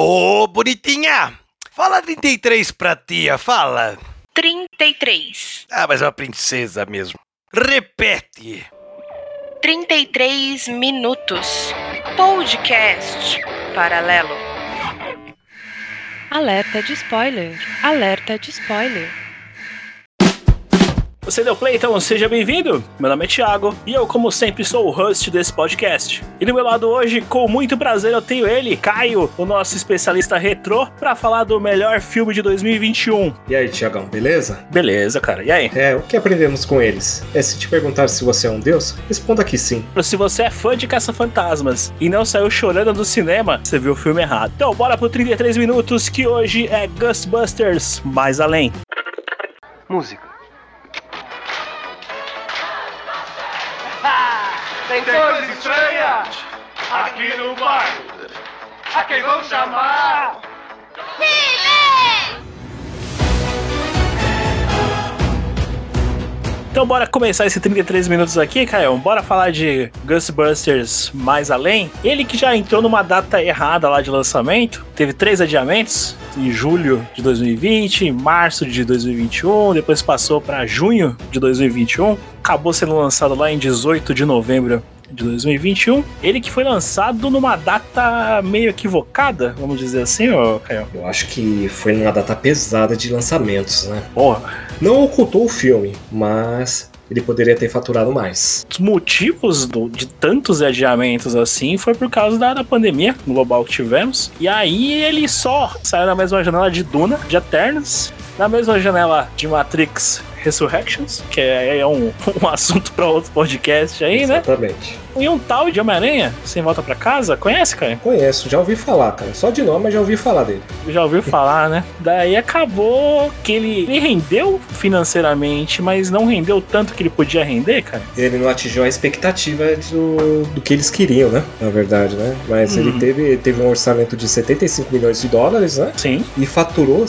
Ô, bonitinha! Fala 33 pra tia, fala. 33. Ah, mas é uma princesa mesmo. Repete. 33 minutos. Podcast paralelo. Alerta de spoiler. Alerta de spoiler. Você deu play, então seja bem-vindo. Meu nome é Thiago e eu, como sempre, sou o host desse podcast. E do meu lado hoje, com muito prazer, eu tenho ele, Caio, o nosso especialista retrô, para falar do melhor filme de 2021. E aí, Tiagão, beleza? Beleza, cara. E aí? É, o que aprendemos com eles? É se te perguntar se você é um deus, responda que sim. Se você é fã de Caça-Fantasmas e não saiu chorando do cinema, você viu o filme errado. Então, bora pro 33 minutos, que hoje é Ghostbusters Mais Além. Música. Tem coisa estranha aqui no bairro. A quem vão chamar? Então bora começar esse 33 minutos aqui, Caio. Bora falar de Ghostbusters mais além. Ele que já entrou numa data errada lá de lançamento, teve três adiamentos, em julho de 2020, em março de 2021, depois passou para junho de 2021, acabou sendo lançado lá em 18 de novembro de 2021. Ele que foi lançado numa data meio equivocada, vamos dizer assim, ô Caio. Eu acho que foi numa data pesada de lançamentos, né? Porra, Não ocultou o filme, mas ele poderia ter faturado mais. os motivos do- de tantos adiamentos assim foi por causa da, da pandemia global que tivemos. E aí ele só saiu na mesma janela de Duna, de Eternos, na mesma janela de Matrix Resurrections, que é, é um, um assunto para outro podcast aí, né? Exatamente. E um tal de Homem-Aranha, sem volta para casa, conhece, cara? Conheço, já ouvi falar, cara. Só de nome, mas já ouvi falar dele. Já ouviu falar, né? Daí acabou que ele, ele rendeu financeiramente, mas não rendeu tanto que ele podia render, cara. Ele não atingiu a expectativa do, do que eles queriam, né? Na verdade, né? Mas Hum. ele teve, teve um orçamento de 75 milhões de dólares, né? Sim. E faturou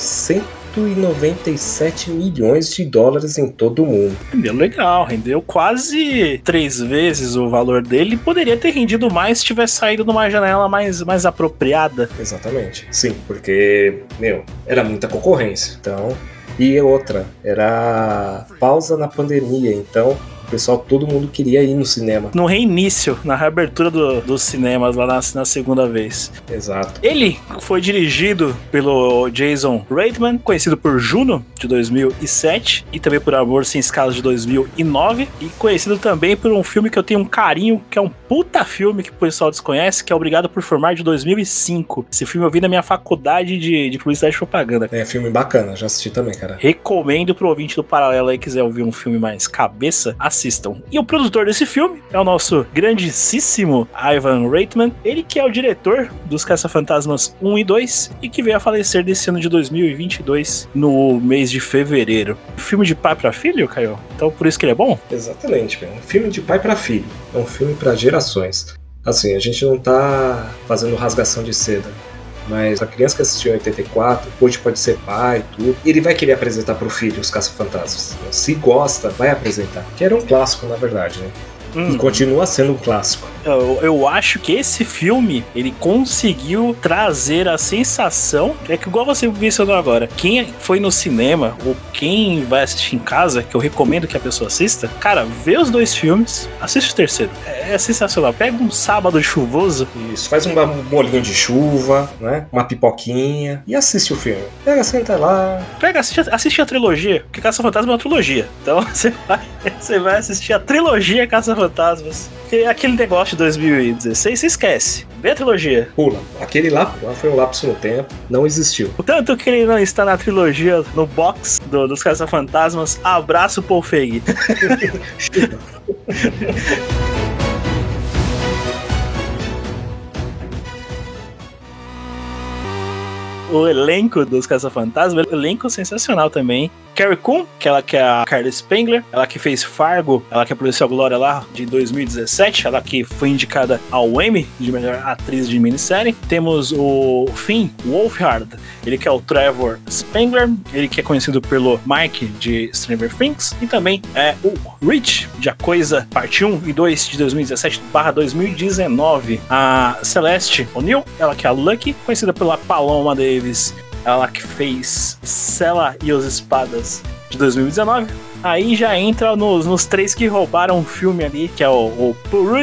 197 milhões de dólares em todo o mundo. Rendeu legal, rendeu quase três vezes o valor dele. Poderia ter rendido mais se tivesse saído numa janela mais, mais apropriada. Exatamente. Sim, porque, meu, era muita concorrência. Então. E outra, era pausa na pandemia, então o pessoal, todo mundo queria ir no cinema. No reinício, na reabertura do- dos cinemas lá na, na segunda vez. Exato. Ele foi dirigido pelo Jason Reitman, conhecido por Juno, de 2007, e também por Amor Sem Escalas, de 2009, e conhecido também por um filme que eu tenho um carinho, que é um puta filme que o pessoal desconhece, que é Obrigado por Formar, de 2005. Esse filme eu vi na minha faculdade de, de publicidade e propaganda. É filme bacana, já assisti também, cara. Recomendo pro ouvinte do Paralelo aí que quiser ouvir um filme mais cabeça, assistam. E o produtor desse filme é o nosso grandíssimo Ivan Reitman, ele que é o diretor dos Caça-Fantasmas 1 e 2 e que veio a falecer desse ano de 2022 no mês de fevereiro. Filme de pai pra filho, Caio? Então por isso que ele é bom? Exatamente, meu. Um filme de pai pra filho. É um filme pra gerações. Assim, a gente não tá fazendo rasgação de seda. Mas a criança que assistiu em 84, hoje pode ser pai e tudo. Ele vai querer apresentar pro filho os Caça-Fantasmas. Se gosta, vai apresentar. Que era um clássico, na verdade, né? Hum. E continua sendo um clássico. Eu, eu acho que esse filme ele conseguiu trazer a sensação é que igual você mencionou agora, quem foi no cinema ou quem vai assistir em casa, que eu recomendo que a pessoa assista, cara, vê os dois filmes, assiste o terceiro. É, é sensacional. Pega um sábado chuvoso, Isso, faz um bolinho de chuva, né? Uma pipoquinha e assiste o filme. Pega, senta lá. pega, assiste, a- assiste a trilogia, porque Caça Fantasma é uma trilogia. Então você vai, você vai assistir a trilogia Caça Fantasmas. Aquele negócio de 2016, você esquece. Vê a trilogia. Pula. Aquele lá lá foi um lapso no tempo, não existiu. O tanto que ele não está na trilogia, no box do- dos Caça-Fantasmas, abraço Paul Feig. o elenco dos Caça-Fantasmas, elenco sensacional também. Carrie Coon, que ela que é a Carla Spengler, ela que fez Fargo, ela que é a Glória lá de 2017, ela que foi indicada ao Emmy de melhor atriz de minissérie. Temos o Finn Wolfhard, ele que é o Trevor Spengler, ele que é conhecido pelo Mike de Stranger Things, e também é o Rich de A Coisa, parte 1 e 2 de 2017 barra 2019. A Celeste O'Neill, ela que é a Lucky, conhecida pela Paloma Davis, ela que fez Sela e os Espadas de 2019. Aí já entra nos, nos três que roubaram o filme ali, que é o, o Paul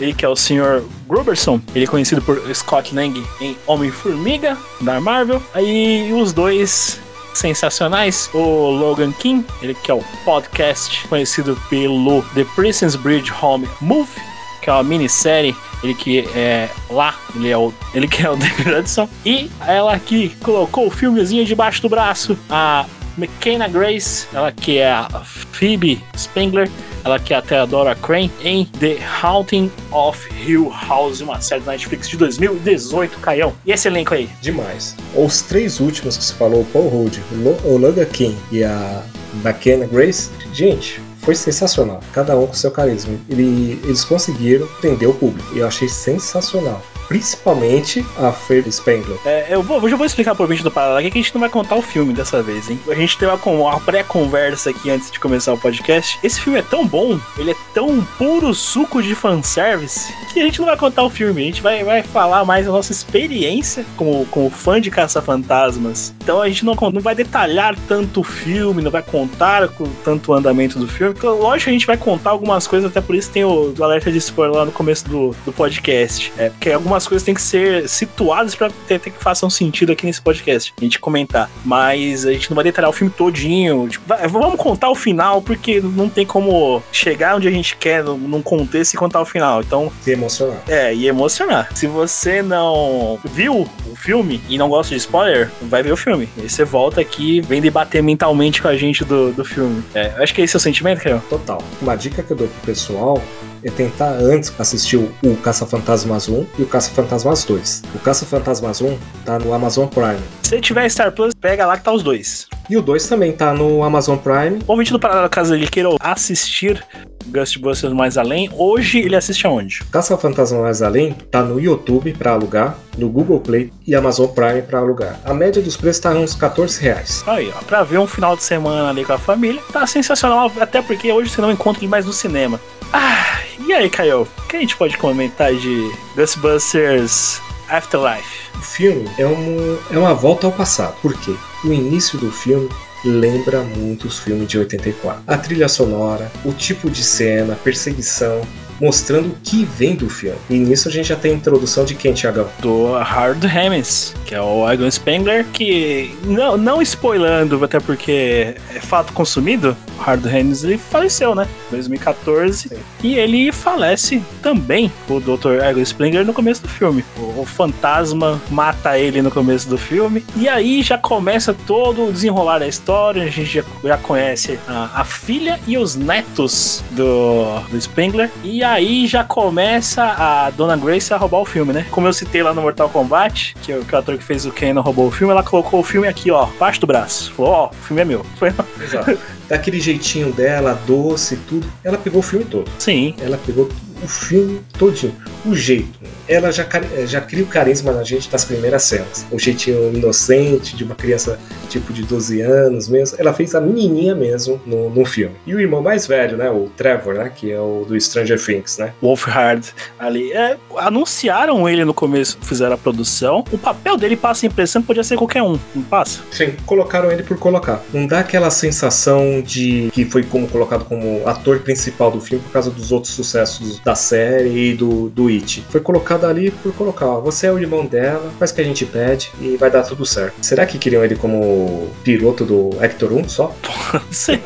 ele que é o Sr. Gruberson, ele é conhecido por Scott Lang em Homem-Formiga, da Marvel. Aí os dois sensacionais, o Logan King, ele que é o podcast conhecido pelo The Prison's Bridge Home Movie, que é uma minissérie, ele que é lá, ele é o, ele que é o David Hudson, e ela que colocou o filmezinho debaixo do braço, a McKenna Grace, ela que é a Phoebe Spengler, ela que é a Theodora Crane, em The Haunting of Hill House, uma série da Netflix de 2018, Caião. E esse elenco aí? Demais. Os três últimos que você falou, Paul Rudd, o Logan King e a McKenna Grace, gente, foi sensacional. Cada um com seu carisma. Ele- eles conseguiram prender o público. E eu achei sensacional. Principalmente a Phoebe Spengler. É, eu, vou, eu já vou explicar pro vídeo do aqui que a gente não vai contar o filme dessa vez, hein? A gente teve uma, uma pré-conversa aqui antes de começar o podcast. Esse filme é tão bom, ele é tão puro suco de fanservice, que a gente não vai contar o filme. A gente vai, vai falar mais da nossa experiência como, como fã de Caça-Fantasmas. Então a gente não, não vai detalhar tanto o filme, não vai contar com tanto o andamento do filme. Então, lógico a gente vai contar algumas coisas, até por isso tem o, o alerta de spoiler lá no começo do, do podcast. É, porque algumas coisas têm que ser situadas pra ter, ter que façam sentido aqui nesse podcast. A gente comentar. Mas a gente não vai detalhar o filme todinho. Tipo, vai- vamos contar o final, porque não tem como chegar onde a gente quer num, contexto e contar o final. Então, Se emocionar. é, e emocionar. Se você não viu o filme e não gosta de spoiler, vai ver o filme. E você volta aqui e vem debater mentalmente com a gente do, do filme. É, acho que esse é o sentimento, Caio. Total. Uma dica que eu dou pro pessoal é tentar antes assistir o, Caça-Fantasmas 1 e o Caça-Fantasmas 2. O Caça-Fantasmas 1 tá no Amazon Prime. Se tiver Star Plus, pega lá que tá os dois. E o 2 também tá no Amazon Prime. O ouvinte do Paralelo, caso ele queira assistir Ghostbusters Mais Além, hoje ele assiste aonde? Caça-Fantasmas Mais Além tá no YouTube pra alugar, no Google Play e Amazon Prime pra alugar. A média dos preços tá uns 14 reais. Aí, ó, pra ver um final de semana ali com a família, tá sensacional, até porque hoje você não encontra ele mais no cinema. Ah, e aí, Caio, o que a gente pode comentar de Ghostbusters Afterlife? O filme é, um, é uma volta ao passado. Por quê? O início do filme lembra muito os filmes de 84. A trilha sonora, o tipo de cena, perseguição, mostrando o que vem do filme. E nisso a gente já tem a introdução de quem, Tiagão? Do Hard Hammons, que é o Egon Spengler, que não, não spoilando, até porque é fato consumido, o Hard Hammons ele faleceu, né? 2014. Sim. E ele falece também, o Dr. Egon Spengler, no começo do filme. O, o fantasma mata ele no começo do filme. E aí já começa todo o desenrolar da história. A gente já, já conhece a, a filha e os netos do, do Spengler. E aí já começa a Dona Grace a roubar o filme, né? Como eu citei lá no Mortal Kombat, que, o- que o ator que fez o Kenan roubou o filme, ela colocou o filme aqui, ó, baixo do braço. Falou, ó, o filme é meu. Foi Exato. Daquele jeitinho dela, doce e tudo. Ela pegou o filme todo. sim. Ela pegou o filme todinho. O jeito. Ela já, já cria o carisma na gente das primeiras cenas. O jeitinho inocente de uma criança tipo de 12 anos mesmo. Ela fez a menininha mesmo no, no filme. E o irmão mais velho, né? O Trevor, né? Que é o do Stranger Things, né? Wolfhard ali. É, anunciaram ele no começo, fizeram a produção. O papel dele passa a impressão que podia ser qualquer um, não passa? Sim, colocaram ele por colocar. Não dá aquela sensação de que foi como colocado como ator principal do filme por causa dos outros sucessos da série e do, do It. Foi colocado ali por colocar, ó, você é o irmão dela, faz o que a gente pede e vai dar tudo certo. Será que queriam ele como piloto do Hector 1 só? Pode ser,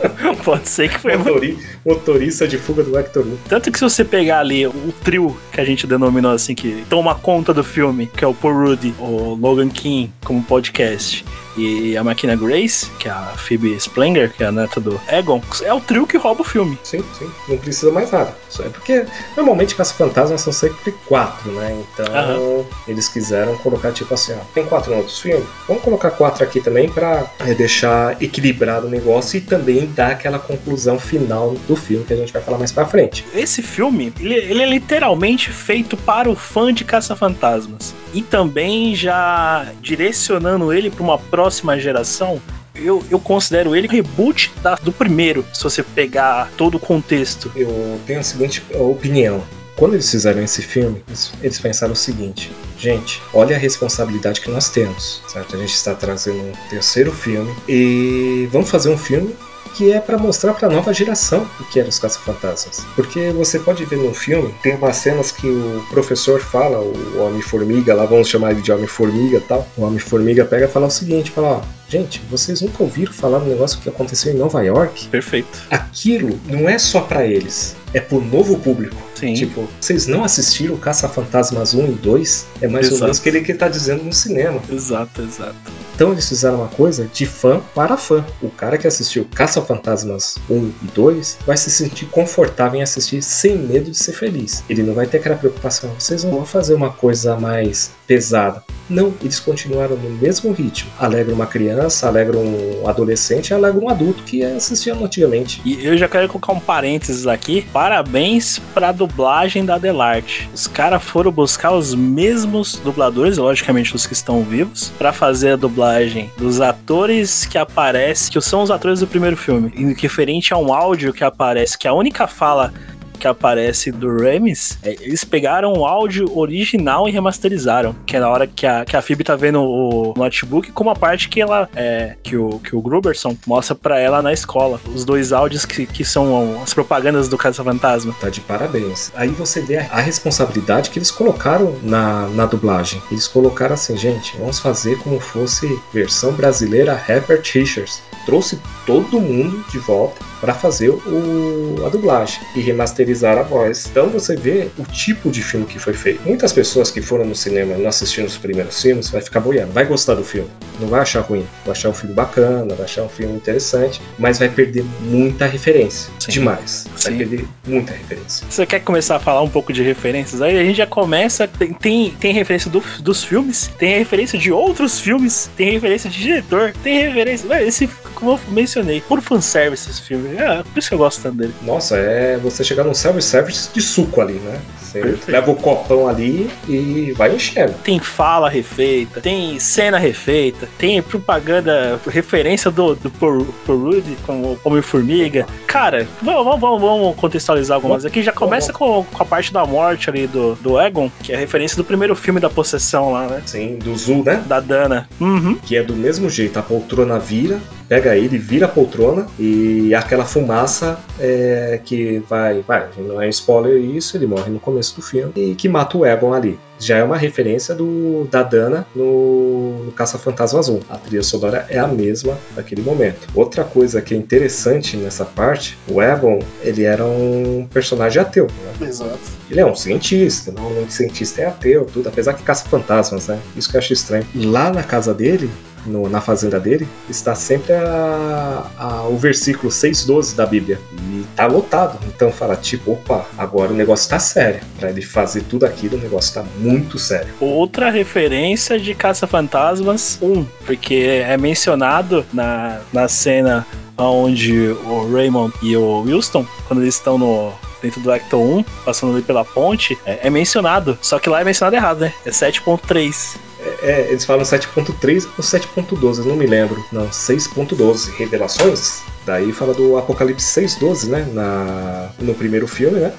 pode ser que foi. Motori- motorista de fuga do Hector 1. Tanto que se você pegar ali o trio que a gente denominou assim, que toma conta do filme, que é o Paul Rudy, o Logan King como podcast, e a Máquina Grace, que é a Phoebe Splengler, que é a neta do Egon, é o trio que rouba o filme. Sim, sim. Não precisa mais nada. Só é porque Normalmente caça-fantasmas são sempre quatro, né? Então Aham. eles quiseram colocar tipo assim, ó, tem quatro em outros filmes? Vamos colocar quatro aqui também pra é, deixar equilibrado o negócio e também dar aquela conclusão final do filme que a gente vai falar mais pra frente. Esse filme, ele, ele é literalmente feito para o fã de Caça-Fantasmas. E também já direcionando ele para uma próxima geração. Eu, eu considero ele reboot da- do primeiro, se você pegar todo o contexto. Eu tenho a seguinte opinião. Quando eles fizeram esse filme, eles- eles pensaram o seguinte: gente, olha a responsabilidade que nós temos, certo? A gente está trazendo um terceiro filme e vamos fazer um filme que é para mostrar para a nova geração o que eram os caça-fantasmas. Porque você pode ver no filme, tem umas cenas que o professor fala, o Homem-Formiga, lá vamos chamar ele de Homem-Formiga e tal. O Homem-Formiga pega e fala o seguinte: fala, ó, gente, vocês nunca ouviram falar do negócio que aconteceu em Nova York? Perfeito. Aquilo não é só para eles, é pro novo público. Sim. Tipo, vocês não assistiram Caça-Fantasmas 1 e 2? É mais ou Exato. menos o que ele que tá dizendo no cinema. Exato, exato. Então eles fizeram uma coisa de fã para fã. O cara que assistiu Caça-Fantasmas 1 e 2 vai se sentir confortável em assistir sem medo de ser feliz. Ele não vai ter aquela preocupação, vocês não vão fazer uma coisa mais pesada. Não, eles continuaram no mesmo ritmo. Alegram uma criança, alegram um adolescente, alegram um adulto que assistia antigamente. E eu já quero colocar um parênteses aqui. Parabéns pra dublagem da Delarte. Os caras foram buscar os mesmos dubladores, logicamente os que estão vivos, pra fazer a dublagem dos atores que aparecem, que são os atores do primeiro filme. E referente a um áudio que aparece, que a única fala que aparece do Remis, é, eles pegaram o áudio original e remasterizaram. Que é na hora que a, que a Phoebe tá vendo o notebook, como a parte que ela é, que o, que o Gruberson mostra pra ela na escola. Os dois áudios que, que são as propagandas do Caça-Fantasma. Tá de parabéns. Aí você vê a a responsabilidade que eles colocaram na, na dublagem. Eles colocaram assim, gente, vamos fazer como fosse versão brasileira Herbert Richards. Trouxe todo mundo de volta para fazer o, a dublagem e remasterizar a voz. Então você vê o tipo de filme que foi feito. Muitas pessoas que foram no cinema e não assistiram os primeiros filmes vai ficar boiando, vai gostar do filme, não vai achar ruim, vai achar um filme bacana, vai achar um filme interessante, mas vai perder muita referência. Sim. Demais. Vai Sim. perder muita referência. Você quer começar a falar um pouco de referências? Aí a gente já começa. Tem, tem, tem referência do- dos filmes, tem referência de outros filmes, tem referência de diretor, tem referência. Esse, como eu mencionei, por fanservice esse filme. É, por isso que eu gosto tanto dele. Nossa, é você chegar num self-service de suco ali, né? Você Perfeito. leva o copão ali e vai enchendo. Tem fala refeita, tem cena refeita, tem propaganda, referência do, do Por- Porude com o Homem-Formiga. Cara, vamos, vamos, vamos- contextualizar algumas aqui. Já começa com, com a parte da morte ali do, do Egon, que é a referência do primeiro filme da possessão lá, né? Assim, do Zul, né? Da Dana. Uhum. Que é do mesmo jeito, a poltrona vira, pega ele, vira a poltrona e aquela fumaça é, que vai, vai, não é spoiler isso, ele morre no começo do filme e que mata o Egon ali. Já é uma referência do, da Dana no, no Caça-Fantasma Azul. A trilha sonora é a mesma naquele momento. Outra coisa que é interessante nessa parte, o Egon, ele era um personagem ateu, né? Exato. Ele é um cientista, normalmente cientista é ateu, tudo, apesar que caça fantasmas, né? Isso que eu acho estranho. Lá na casa dele, no- na fazenda dele, está sempre a- a- o versículo 6,12 da Bíblia. E tá lotado. Então fala, tipo, opa, agora o negócio tá sério. Pra ele fazer tudo aquilo, o negócio tá muito sério. Outra referência de Caça-Fantasmas 1, porque é mencionado na, na cena onde o Raymond e o Wilson, quando eles estão no. Dentro do Acto 1, passando ali pela ponte, é, é mencionado. Só que lá é mencionado errado, né? É 7.3. É, eles falam 7.3 ou 7.12, não me lembro. Não, 6.12. Revelações? Daí fala do Apocalipse 6.12, né? Na, no primeiro filme, né?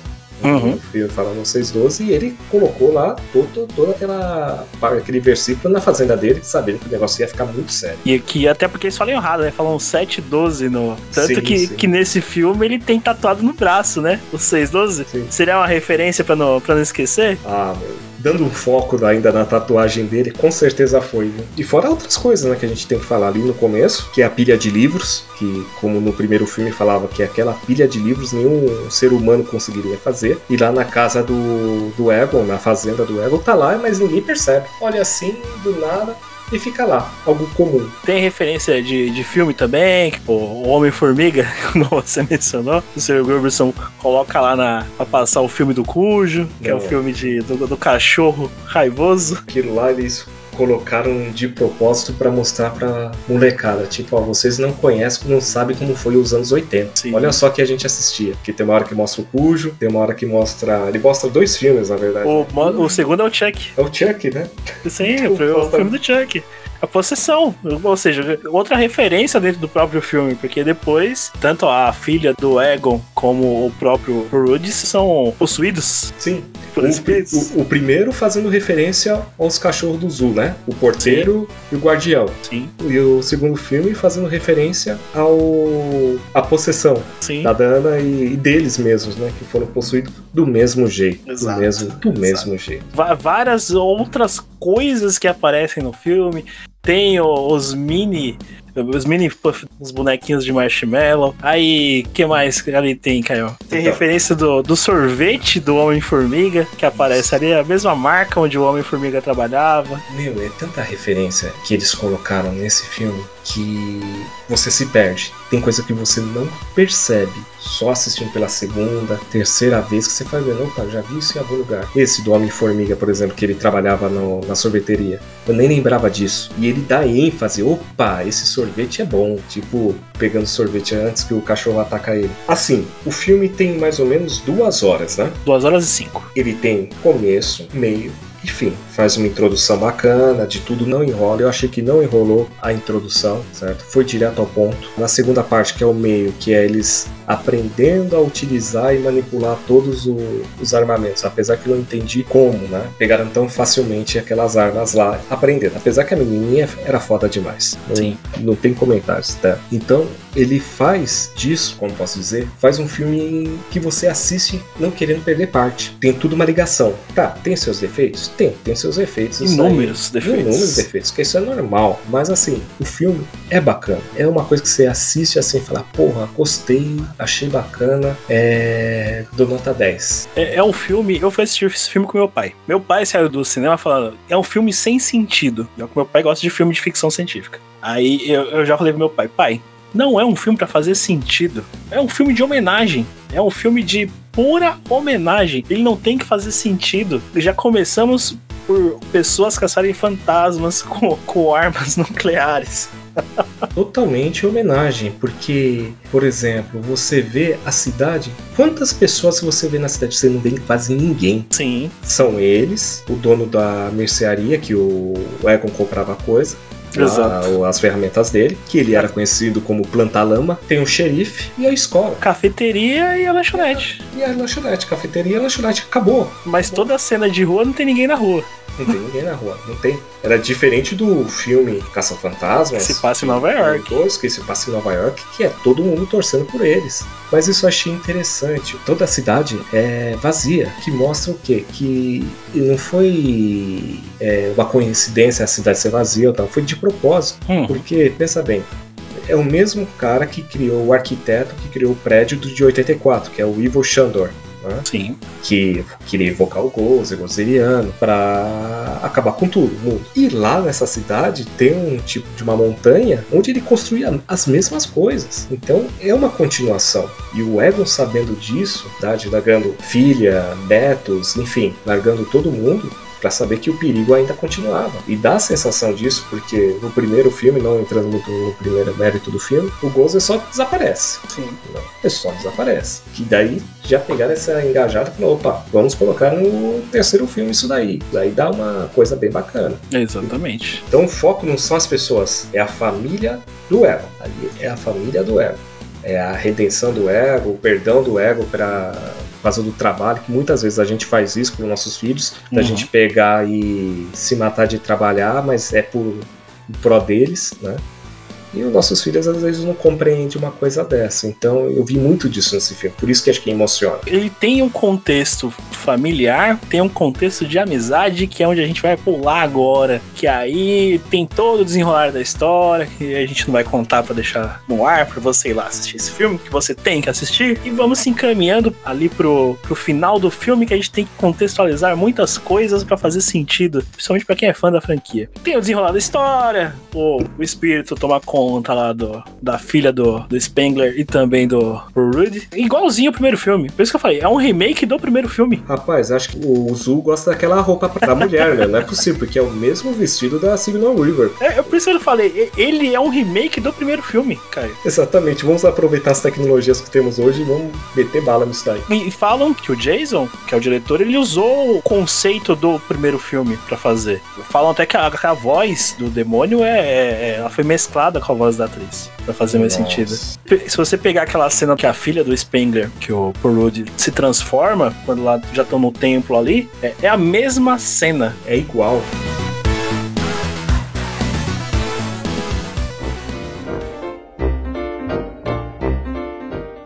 Uhum. O filme fala no 6.12 e ele colocou lá todo, toda aquela aquele versículo na fazenda dele, sabendo que o negócio ia ficar muito sério. E que até porque eles falam errado, né? Falam 712 no. Tanto Sim, que, sim. que nesse filme ele tem tatuado no braço, né? O 612. Sim. Seria uma referência pra não, pra não esquecer? Ah, meu. Dando um foco ainda na tatuagem dele, com certeza foi? E fora outras coisas, né, que a gente tem que falar ali no começo, que é a pilha de livros, que como no primeiro filme falava que aquela pilha de livros nenhum ser humano conseguiria fazer. E lá na casa do, do Egon, na fazenda do Egon, tá lá, mas ninguém percebe. Olha assim, do nada, e fica lá, algo comum. Tem referência de, de filme também, que, pô, o Homem-Formiga, como você mencionou. O Sr. Gilbertson coloca lá na, pra passar o filme do Cujo, que é o Não. filme de, do, do cachorro raivoso. Aquilo lá eles colocaram de propósito pra mostrar pra molecada, tipo, ó, vocês não conhecem, não sabem como foi os anos 80. Sim. Olha só que a gente assistia, que tem uma hora que mostra o Cujo, tem uma hora que mostra, ele mostra dois filmes, na verdade. O, o segundo é o Chuck. É o Chuck, né? Sim, o, o filme do Chuck. A possessão, ou seja, outra referência dentro do próprio filme, porque depois, tanto a filha do Egon como o próprio Rudy são possuídos Sim. O, o- o primeiro fazendo referência aos cachorros do Zoo, né? O porteiro e o guardião. Sim, E o segundo filme fazendo referência ao a possessão sim. da Dana e, e deles mesmos, né? Que foram possuídos do mesmo jeito. Exato. Do mesmo, do Exato. mesmo jeito. Várias outras coisas que aparecem no filme. Tem os mini. Os mini puff, os bonequinhos de marshmallow. Aí, que mais que ali tem, Caio? Tem Então. referência do, do sorvete do Homem-Formiga, que aparece ali, a mesma marca onde o Homem-Formiga trabalhava. Meu, é tanta referência que eles colocaram nesse filme que você se perde. Tem coisa que você não percebe só assistindo pela segunda, terceira vez que você faz ver, opa, já vi isso em algum lugar. Esse do Homem-Formiga, por exemplo, que ele trabalhava no- na sorveteria. Eu nem lembrava disso. E ele dá ênfase, opa, esse sorvete é bom. Tipo, pegando sorvete antes que o cachorro ataca ele. Assim, o filme tem mais ou menos duas horas, né? 2 horas e 5. Ele tem começo, meio e fim. Faz uma introdução bacana, de tudo não enrola. Eu achei que não enrolou a introdução, certo? Foi direto ao ponto. Na segunda parte, que é o meio, que é eles aprendendo a utilizar e manipular todos o- os armamentos. Apesar que eu não entendi como, né? Pegaram tão facilmente aquelas armas lá, aprendendo. Apesar que a menininha era foda demais. Não, Sim. não tem comentários, tá? Então, ele faz disso, como posso dizer, faz um filme que você assiste não querendo perder parte. Tem tudo uma ligação. Tá, tem seus defeitos? Tem, tem seus defeitos. Inúmeros defeitos. Inúmeros defeitos, que isso é normal. Mas assim, o filme é bacana. É uma coisa que você assiste assim e fala, porra, gostei, achei bacana, é. dou nota 10. É, é um filme. Eu fui assistir esse filme com meu pai. Meu pai saiu do cinema falando: é um filme sem sentido. E Meu pai gosta de filme de ficção científica. Aí eu, eu já falei pro meu pai: pai, não é um filme pra fazer sentido. É um filme de homenagem. É um filme de pura homenagem. Ele não tem que fazer sentido. Já começamos por pessoas caçarem fantasmas com, com armas nucleares. Totalmente homenagem, porque, por exemplo, você vê a cidade. Quantas pessoas você vê na cidade? Você não vê quase ninguém. Sim, São eles, o dono da mercearia, que o Egon comprava coisa. Lá, Exato. as ferramentas dele, que ele era conhecido como planta-lama. Tem o xerife e a escola. cafeteria e a lanchonete. E a lanchonete, cafeteria e a lanchonete. Acabou. Mas toda a cena de rua não tem ninguém na rua. Não tem ninguém na rua, não tem. Era diferente do filme Caça-Fantasmas. Que se passa em Nova York. Dois, que se passa em Nova York, que é todo mundo torcendo por eles. Mas isso eu achei interessante. Toda a cidade é vazia, que mostra o quê? Que não foi é, uma coincidência a cidade ser vazia, ou tal, foi de propósito. Hum. Porque, pensa bem, é o mesmo cara que criou, o arquiteto que criou o prédio do- de 84, que é o Ivo Shandor. Né? Sim. que queria invocar o Gozer, Gozeriano, pra acabar com tudo, o mundo. E lá nessa cidade tem um tipo de uma montanha onde ele construía as mesmas coisas. Então é uma continuação. E o Egon sabendo disso, tá, de largando filha, netos, enfim, largando todo mundo. Pra saber que o perigo ainda continuava. E dá a sensação disso, porque no primeiro filme, não entrando muito no primeiro mérito do filme, o Gozer só desaparece. Sim. Não, ele só desaparece. Que daí já pegaram essa engajada e falaram, opa, vamos colocar no terceiro filme isso daí. Daí dá uma coisa bem bacana. Exatamente. Então o foco não são as pessoas, é a família do ego. Ali é a família do ego. É a redenção do ego, o perdão do ego para causa do trabalho, que muitas vezes a gente faz isso com nossos filhos, da Uhum. gente pegar e se matar de trabalhar, mas é por pró deles, né? E os nossos filhos às vezes não compreendem uma coisa dessa. Então eu vi muito disso nesse filme. Por isso que acho que emociona. Ele tem um contexto familiar, tem um contexto de amizade, que é onde a gente vai pular agora. Que aí tem todo o desenrolar da história, que a gente não vai contar pra deixar no ar, pra você ir lá assistir esse filme, que você tem que assistir. E vamos se encaminhando ali pro, pro final do filme, que a gente tem que contextualizar muitas coisas pra fazer sentido, principalmente pra quem é fã da franquia. Tem o desenrolar da história, o, o espírito tomar conta lá do, da filha do, do Spengler e também do, do Rudy. Igualzinho ao primeiro filme. Por isso que eu falei, é um remake do primeiro filme. Rapaz, acho que o Zu gosta daquela roupa pra mulher, né? Não é possível, porque é o mesmo vestido da Signal River. É, é por isso que eu falei, ele é um remake do primeiro filme, Caio. Exatamente, vamos aproveitar as tecnologias que temos hoje e vamos meter bala nisso daí. E falam que o Jason, que é o diretor, ele usou o conceito do primeiro filme pra fazer. Falam até que a, que a voz do demônio é, é- ela foi mesclada com a voz da atriz, pra fazer mais Nossa. sentido. Se você pegar aquela cena que a filha do Spengler, que o Porud se transforma, quando lá já estão no templo ali, é, é a mesma cena. É igual.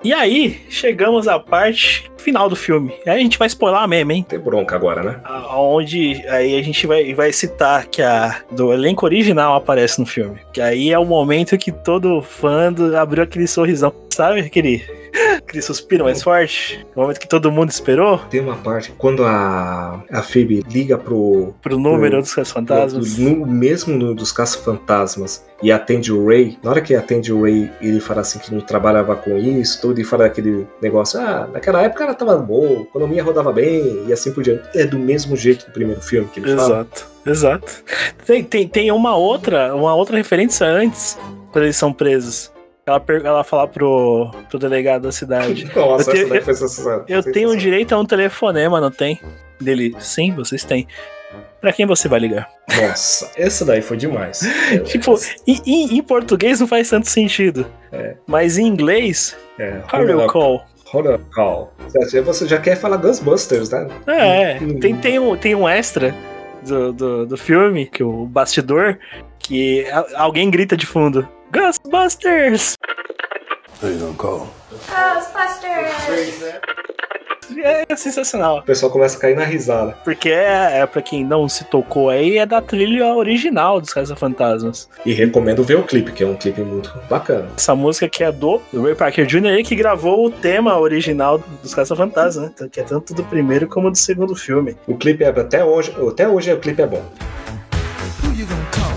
E aí, chegamos à parte final do filme. E aí a gente vai spoiler mesmo, hein? Tem bronca agora, né? Onde aí a gente vai, vai citar que a do elenco original aparece no filme. Que aí é o momento que todo fã do- abriu aquele sorrisão. Sabe aquele, aquele suspiro mais forte? O momento que todo mundo esperou Tem uma parte, quando a, a Phoebe liga pro, pro número Pro- dos Caça Fantasmas. No, mesmo no dos caça-fantasmas e atende o Ray, na hora que atende o Ray, ele fala assim que não trabalhava com isso, tudo, e fala aquele negócio, ah, naquela época ela tava boa, a economia rodava bem, e assim por diante. É do mesmo jeito do primeiro filme que ele fala. Exato, exato. Tem, tem, tem uma outra, uma outra referência antes, quando eles são presos. Ela, ela fala pro, pro delegado da cidade. Nossa, Eu tenho- sensacional. Eu tenho direito a um telefonema, não tem? Dele, sim, vocês têm. Pra quem você vai ligar? Nossa, essa daí foi demais. Tipo, em, em- em português não faz tanto sentido. É. Mas em inglês, é, how do you call? Up, call. Você já quer falar Ghostbusters, né? É, Hum. tem, tem, um, tem um extra do, do, do filme, que o bastidor, que alguém grita de fundo: Ghostbusters! É sensacional. O pessoal começa a cair na risada. Porque é, é pra quem não se tocou aí, é da trilha original dos Caça-Fantasmas. E recomendo ver o clipe, que é um clipe muito bacana. Essa música que é do Ray Parker Jr., ele que gravou o tema original dos Caça-Fantasmas, né? Então, Que é tanto do primeiro como do segundo filme. O clipe é até hoje, até hoje o clipe é bom. I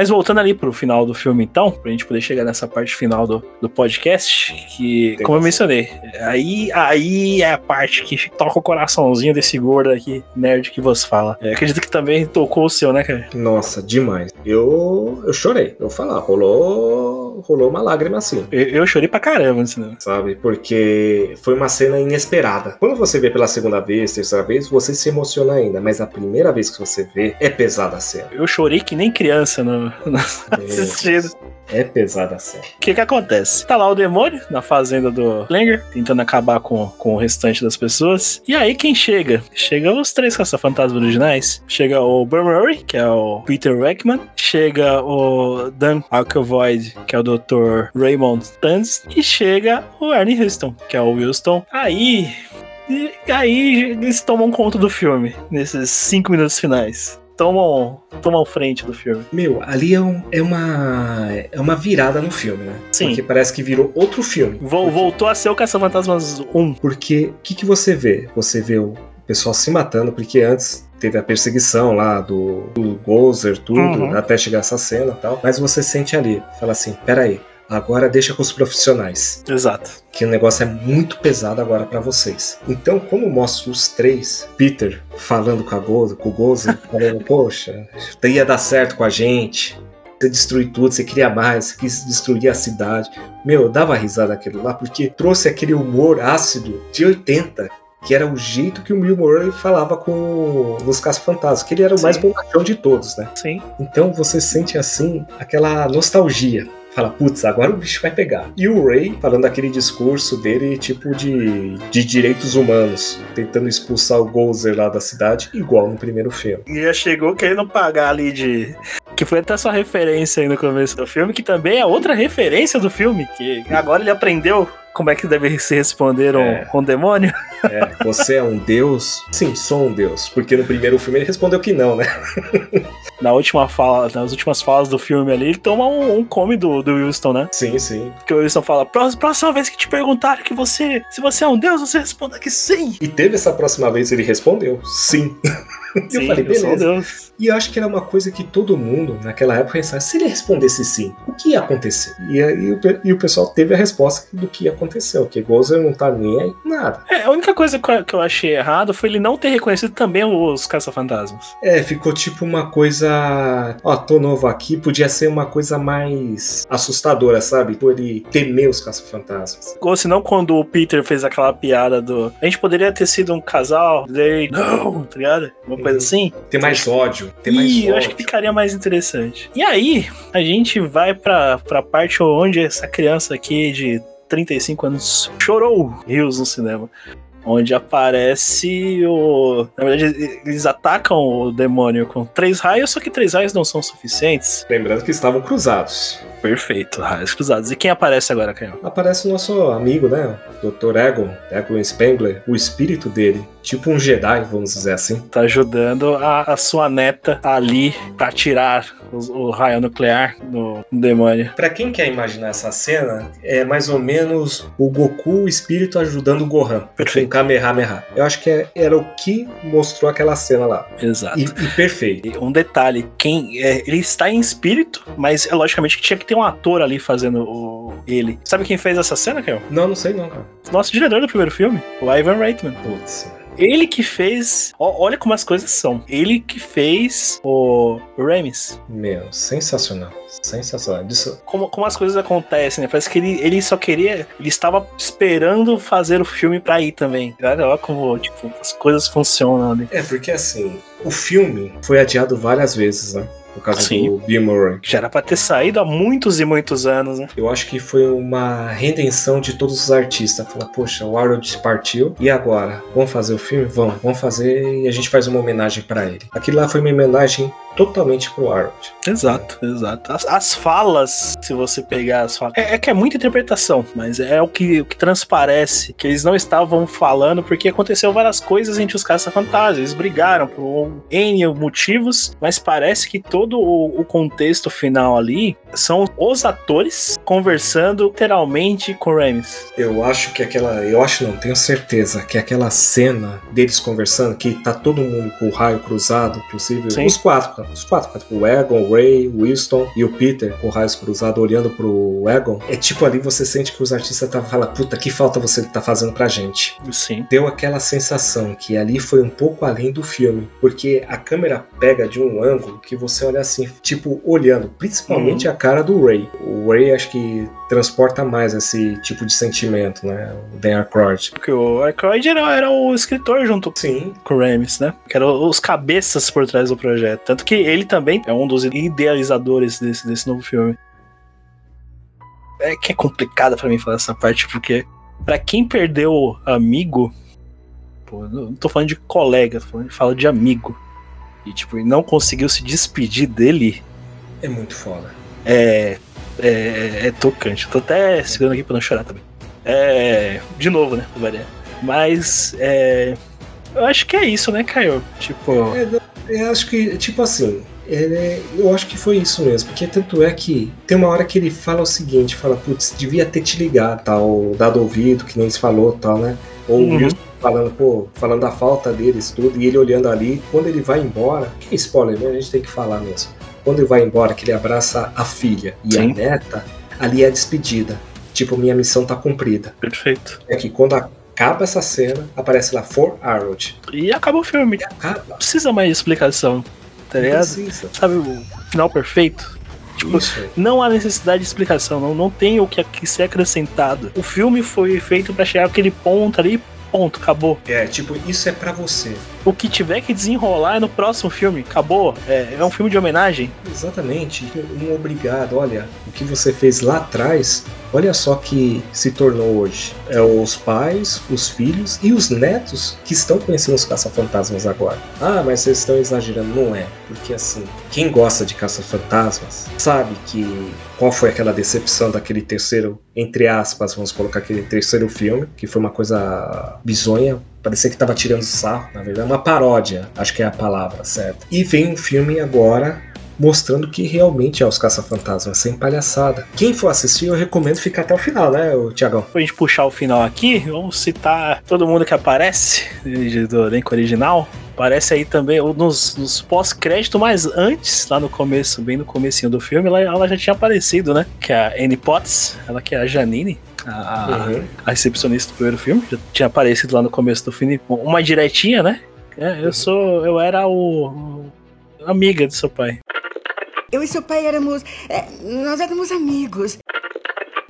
Mas voltando ali pro final do filme, então, pra gente poder chegar nessa parte final do, do podcast, que, Tem como eu mencionei, aí, aí é a parte que toca o coraçãozinho desse gordo aqui, nerd que você fala. É, acredito que também tocou o seu, né, cara? Nossa, demais. Eu, eu chorei. Eu vou falar, rolou, rolou uma lágrima assim. Eu, eu chorei pra caramba no cinema. Sabe? Porque foi uma cena inesperada. Quando você vê pela segunda vez, terceira vez, você se emociona ainda. Mas a primeira vez que você vê, é pesada a cena. Eu chorei que nem criança no, no assistindo. É pesada a cena. O que que acontece? Tá lá o demônio na fazenda do Langer, tentando acabar com, com o restante das pessoas. E aí quem chega? Chega os três caça-fantasmas originais. Chega o Bill Murray, que é o Peter Weckman. Chega o Dan Aykroyd, que é o Dr. Raymond Tanz. E chega o Ernie Houston, que é o Wilson. Aí... E aí eles tomam conta do filme, nesses cinco minutos finais. Tomam, tomam frente do filme. Meu, ali é, um- é uma é uma virada no filme, né? Sim. Porque parece que virou outro filme. Vol- voltou a ser o Caça-Fantasmas 1. Porque o que, que você vê? Você vê o pessoal se matando, porque antes teve a perseguição lá do, do Gozer, tudo, Uhum. até chegar essa cena e tal. Mas você sente ali, fala assim: peraí, agora deixa com os profissionais. Exato. Que o negócio é muito pesado agora pra vocês. Então, quando mostra os três, Peter falando com, a Gozer, com o Gozer, falando, poxa, ia dar certo com a gente. Você destruiu tudo, você queria mais, você quis destruir a cidade. Meu, eu dava risada aquilo lá, porque trouxe aquele humor ácido de 80 que era o jeito que o Bill Murray falava com os caça-fantasmas, que ele era o mais Sim. bonachão de todos, né? Sim. Então você sente assim aquela nostalgia. Fala, putz, agora o bicho vai pegar. E o Ray falando aquele discurso dele, tipo de, de direitos humanos, tentando expulsar o Gozer lá da cidade, igual no primeiro filme. E já chegou querendo pagar ali de. Que foi até sua referência aí no começo do filme, que também é outra referência do filme, que agora ele aprendeu como é que deve se responder um, É. um demônio. É, você é um deus? Sim, sou um deus. Porque no primeiro filme ele respondeu que não, né? Na última fala, nas últimas falas do filme ali, ele toma um, um come do, do Wilson, né? Sim, sim. Porque o Wilson fala: "Próxima- vez que te perguntarem que você. Se você é um deus, você responda que sim. E teve essa próxima vez ele respondeu sim. E eu sim, falei, eu um beleza. deus. E eu acho que era uma coisa que todo mundo naquela época pensava: se ele respondesse sim, o que ia acontecer? E aí o, e o pessoal teve a resposta do que aconteceu, que Gozer não tá nem aí, nada. É, a única coisa que eu- que eu achei errado foi ele não ter reconhecido também os caça-fantasmas. É, ficou tipo uma coisa. Ó, tô novo aqui, podia ser uma coisa mais assustadora, sabe? Por ele temer os caça-fantasmas. Ou senão, quando o Peter fez aquela piada do. A gente poderia ter sido um casal, daí. Não, tá ligado? Uma coisa Uhum. assim. Tem mais ódio, tem mais Ih, eu ódio. acho que ficaria mais interessante. E aí, a gente vai pra, pra parte onde essa criança aqui de 35 anos chorou rios no cinema. Onde aparece o. Na verdade, eles atacam o demônio com três raios, só que três raios não são suficientes. Lembrando que estavam cruzados. Perfeito, raios cruzados. E quem aparece agora, Caio? Aparece o nosso amigo, né? Dr. Egon, Egon Spengler, o espírito dele. Tipo um Jedi, vamos dizer assim. Tá ajudando a, a sua neta ali pra tirar os- o, raio nuclear no, no demônio. Pra quem quer imaginar essa cena, é mais ou menos o Goku, o espírito, ajudando o Gohan. Perfeito. Com Kamehameha. Eu acho que é- era o que mostrou aquela cena lá. Exato. E, e perfeito. E Um detalhe, quem é, ele está em espírito, mas é logicamente que tinha que ter um ator ali fazendo o, ele. Sabe quem fez essa cena, Kel? Não, não sei não, cara. Nosso diretor do primeiro filme, o Ivan Reitman. Putz. Ele que fez. ó, olha como as coisas são. Ele que fez o Remis. Meu, sensacional. Sensacional. Disso, Como, como as coisas acontecem, né? Parece que ele, ele só queria. Ele estava esperando fazer o filme pra ir também. Olha, como tipo, as coisas funcionam ali. é, porque assim, o filme foi adiado várias vezes, né? Por causa Sim. do Bill Murray. Já era pra ter saído há muitos e muitos anos, né? Eu acho que foi uma redenção de todos os artistas. Falar, poxa, o Harold partiu, e agora? Vamos fazer o filme? Vamos, vamos fazer e a gente faz uma homenagem pra ele. Aquilo lá foi uma homenagem totalmente pro Harold. Exato, exato. As, as falas, se você pegar as falas. É, é que é muita interpretação, mas é o que, o que transparece. Que eles não estavam falando porque aconteceu várias coisas entre os caça-fantasmas. Eles brigaram por N motivos, mas parece que todo o, o contexto final ali são os atores conversando literalmente com o Remis. Eu acho que aquela. Eu acho não, tenho certeza que aquela cena deles conversando, que tá todo mundo com o raio cruzado, inclusive Sim. os quatro, cara, os quatro, cara, o Egon, o Ray, o Winston e o Peter com raios cruzados olhando pro Egon. É tipo ali você sente que os artistas estavam falando, puta, que falta você tá fazendo pra gente. Sim. deu aquela sensação que ali foi um pouco além do filme, porque a câmera pega de um ângulo que você olha assim, tipo, olhando, principalmente a cara do Ray. O Ray acho que transporta mais esse tipo de sentimento, né? O Dan Aykroyd. Porque o Aykroyd era, era o escritor junto Sim, com o Remis, né? Que eram os cabeças por trás do projeto. Tanto que ele também é um dos idealizadores desse, desse novo filme. É que é complicado pra mim falar essa parte, porque pra quem perdeu amigo, pô, não tô falando de colega, tô falando, falo de amigo. E tipo, não conseguiu se despedir dele, é muito foda. é, é, é tocante. Eu tô até segurando aqui pra não chorar também. É, de novo, né? Mas é, eu acho que é isso, né, Caio? Tipo, É, eu acho que, tipo assim, é, eu acho que foi isso mesmo, porque tanto é que tem uma hora que ele fala o seguinte, fala, putz, devia ter te ligado, tal, dado ouvido, que nem se falou, tal, né? Ou o Uhum. Wilson falando, pô, falando da falta deles, tudo, e ele olhando ali, quando ele vai embora, que spoiler, né? A gente tem que falar mesmo. Quando ele vai embora, que ele abraça a filha e Sim. a neta, ali é a despedida. Tipo, minha missão tá cumprida. perfeito. É que quando acaba essa cena, aparece lá For Harold. E acaba o filme. Não Acaba. precisa mais de explicação, tá Não ligado? precisa. Sabe o final perfeito? Tipo, não há necessidade de explicação, não, não tem o que, que ser acrescentado. O filme foi feito pra chegar àquele ponto ali, Ponto, acabou. É, tipo, isso é pra você. O que tiver que desenrolar é no próximo filme, acabou. É, é um filme de homenagem. Exatamente. Um obrigado. Olha, o que você fez lá atrás, olha só que se tornou hoje. É os pais, os filhos e os netos que estão conhecendo os caça-fantasmas agora. Ah, mas vocês estão exagerando. Não é. Porque assim, quem gosta de caça-fantasmas sabe que qual foi aquela decepção daquele terceiro, entre aspas, vamos colocar aquele terceiro filme, que foi uma coisa bizonha, Parecia que tava tirando sarro, na verdade, uma paródia, acho que é a palavra certa. E vem um filme agora mostrando que realmente é os caça-fantasmas, sem palhaçada. Quem for assistir, eu recomendo ficar até o final, né, Tiagão? Pra gente puxar o final aqui, vamos citar todo mundo que aparece do elenco original. Aparece aí também nos, nos pós-crédito, mas antes, lá no começo, bem no comecinho do filme, ela, ela já tinha aparecido, né? Que é a Annie Potts, ela que é a Janine, a, Uhum. a recepcionista do primeiro filme, já tinha aparecido lá no começo do filme, uma diretinha, né? É, eu sou, eu era o, o- amiga do seu pai. Eu e seu pai éramos. é, nós éramos amigos.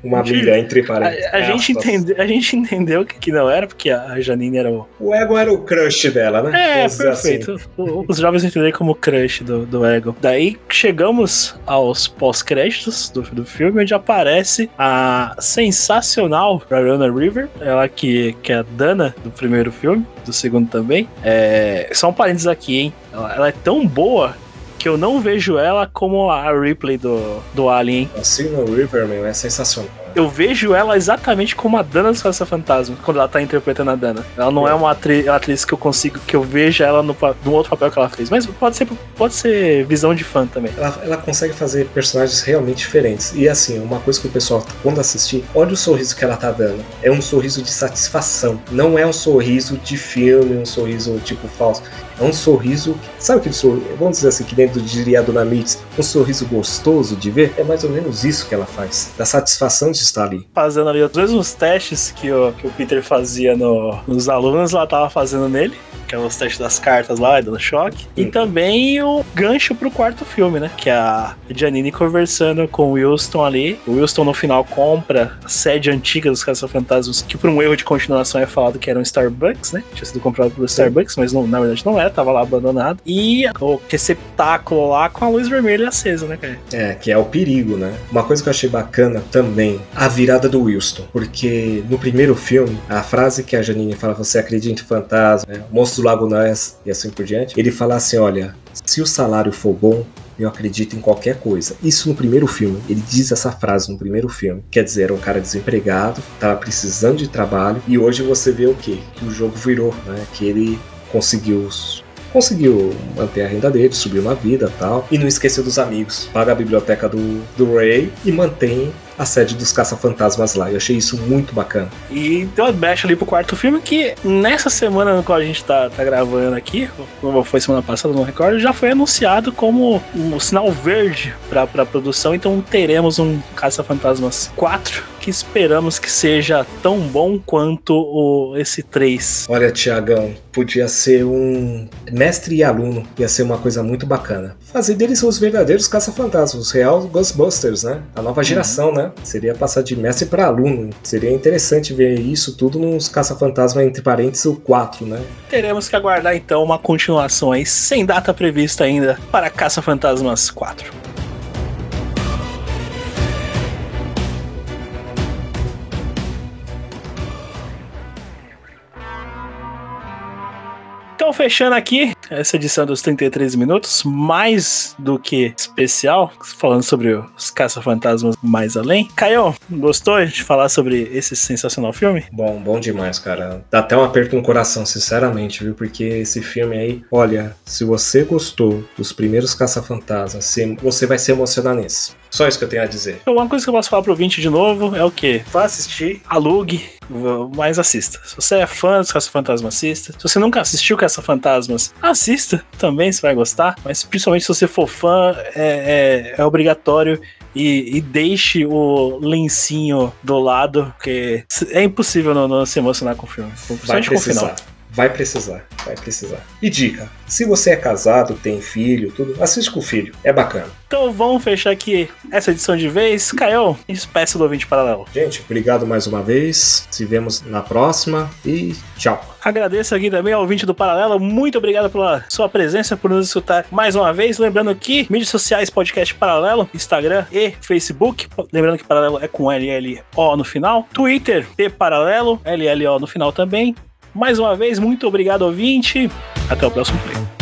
Uma amiga entre A, parênteses. a gente, aspas. entende, a gente entendeu que, que não era, porque a Janine era o. O ego era o crush dela, né? É, Vamos perfeito. O- Os jovens entenderam como crush do, do Ego. Daí chegamos aos pós-créditos do, do filme, onde aparece a sensacional Rarana River, ela que, que é a Dana do primeiro filme, do segundo também. É, só um parênteses aqui, hein? Ela, ela é tão boa que eu não vejo ela como a Ripley do, do Alien, hein? Assim, no River, meu, é sensacional. Eu vejo ela exatamente como a Dana dos Caça-Fantasma, quando ela tá interpretando a Dana. Ela não é, uma atri- atriz que eu consigo, que eu veja ela no, no outro papel que ela fez. Mas pode ser, pode ser visão de fã também. Ela, ela consegue fazer personagens realmente diferentes. E assim, uma coisa que o pessoal, quando assistir, olha o sorriso que ela tá dando. É um sorriso de satisfação. Não é um sorriso de filme, um sorriso tipo falso. É um sorriso. Sabe aquele sorriso? Vamos dizer assim, que dentro a Dona Mix, um sorriso gostoso de ver? É mais ou menos isso que ela faz. Da satisfação de estar ali. Fazendo ali os mesmos testes que o, que o Peter fazia no- nos alunos, ela tava fazendo nele. Que é os testes das cartas lá, dando choque. E Hum. também o gancho pro quarto filme, né? Que é a Janine conversando com o Wilson ali. O Wilson no final compra a sede antiga dos Caça-Fantasmas, que por um erro de continuação é falado que era um Starbucks, né? Tinha sido comprado pelo Starbucks, mas não- na verdade não era, tava lá abandonado. E o receptáculo lá com a luz vermelha acesa, né, cara? É, que é o perigo, né? Uma coisa que eu achei bacana também, a virada do Wilson. Porque no primeiro filme, a frase que a Janine fala, você acredita em fantasma, né? monstro do Lago Ness e assim por diante, ele fala assim, olha, se o salário for bom, eu acredito em qualquer coisa. Isso no primeiro filme. Ele diz essa frase no primeiro filme. Quer dizer, era um cara desempregado, tava precisando de trabalho, e hoje você vê o quê? Que o jogo virou, né? Que ele conseguiu conseguiu manter a renda dele, subiu na vida tal, e não esqueceu dos amigos. Paga a biblioteca do, do Ray e mantém a sede dos caça-fantasmas lá. Eu achei isso muito bacana. E deu uma brecha ali pro quarto filme que nessa semana no qual a gente tá, tá gravando aqui, como foi semana passada, não recordo, já foi anunciado como um sinal verde pra, pra produção, então teremos um Caça-Fantasmas 4 que esperamos que seja tão bom quanto o, esse 3. Olha, Tiagão, podia ser um mestre e aluno, ia ser uma coisa muito bacana. Fazer deles os verdadeiros caça-fantasmas, os real Ghostbusters, né? A nova geração, né? Seria passar de mestre para aluno. Seria interessante ver isso tudo nos caça-fantasma, entre parênteses, o 4, né? Teremos que aguardar então uma continuação aí, sem data prevista ainda, para Caça-Fantasmas 4. Então, fechando aqui essa edição dos 33 minutos, mais do que especial, falando sobre os caça-fantasmas mais além. Caio, gostou de falar sobre esse sensacional filme? Bom, bom demais, cara. Dá até um aperto no coração, sinceramente, viu? Porque esse filme aí, olha, se você gostou dos primeiros Caça-Fantasmas, você- vai se emocionar nesse. Só isso que eu tenho a dizer. Então, uma coisa que eu posso falar pro ouvinte de novo é o quê? Vá assistir, alugue, mas assista. Se você é fã dos Caça-Fantasmas, assista. Se você nunca assistiu Caça-Fantasmas, assista também, você vai gostar. Mas principalmente se você for fã, é, é- é obrigatório. E, e deixe o lencinho do lado, porque é impossível não, não se emocionar com o filme. Principalmente com o final. Vai precisar, vai precisar. E dica: se você é casado, tem filho, tudo, assiste com o filho. É bacana. Então vamos fechar aqui essa edição de vez. Caio, espécie do ouvinte paralelo. Gente, obrigado mais uma vez. Se vemos na próxima e tchau. Agradeço aqui também ao ouvinte do Paralelo. Muito obrigado pela sua presença, por nos escutar mais uma vez. Lembrando que mídias sociais, podcast Paralelo, Instagram e Facebook. Lembrando que Paralelo é com LLO no final. Twitter, P Paralelo, LLO no final também. Mais uma vez, muito obrigado, ouvinte. Até o próximo play.